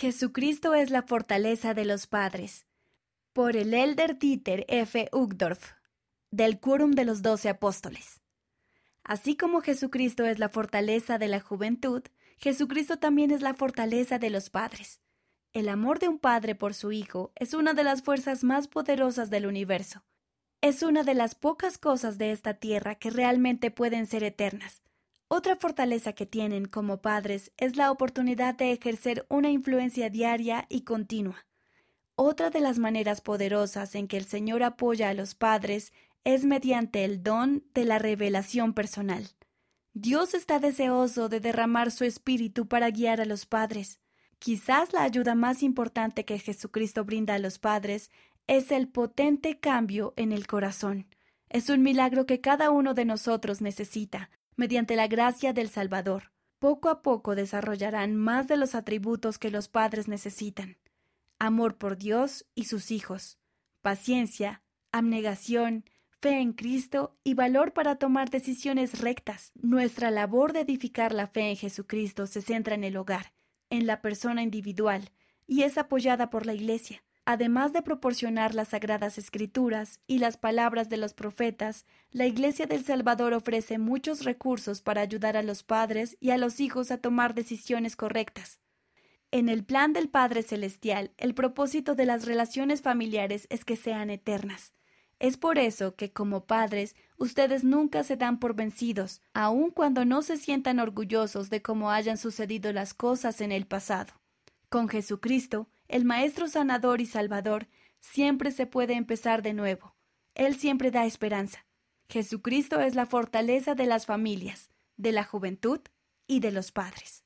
Jesucristo es la fortaleza de los padres. Por el elder Dieter F. Uchtdorf, del Quórum de los Doce Apóstoles. Así como Jesucristo es la fortaleza de la juventud, Jesucristo también es la fortaleza de los padres. El amor de un padre por su hijo es una de las fuerzas más poderosas del universo. Es una de las pocas cosas de esta tierra que realmente pueden ser eternas. Otra fortaleza que tienen como padres es la oportunidad de ejercer una influencia diaria y continua. Otra de las maneras poderosas en que el Señor apoya a los padres es mediante el don de la revelación personal. Dios está deseoso de derramar su espíritu para guiar a los padres. Quizás la ayuda más importante que Jesucristo brinda a los padres es el potente cambio en el corazón. Es un milagro que cada uno de nosotros necesita, mediante la gracia del Salvador. Poco a poco desarrollarán más de los atributos que los padres necesitan. Amor por Dios y sus hijos, paciencia, abnegación, fe en Cristo y valor para tomar decisiones rectas. Nuestra labor de edificar la fe en Jesucristo se centra en el hogar, en la persona individual, y es apoyada por la Iglesia además de proporcionar las sagradas escrituras y las palabras de los profetas, la Iglesia del Salvador ofrece muchos recursos para ayudar a los padres y a los hijos a tomar decisiones correctas. En el plan del Padre Celestial, el propósito de las relaciones familiares es que sean eternas. Es por eso que como padres ustedes nunca se dan por vencidos, aun cuando no se sientan orgullosos de cómo hayan sucedido las cosas en el pasado. Con Jesucristo, el Maestro Sanador y Salvador, siempre se puede empezar de nuevo. Él siempre da esperanza. Jesucristo es la fortaleza de las familias, de la juventud y de los padres.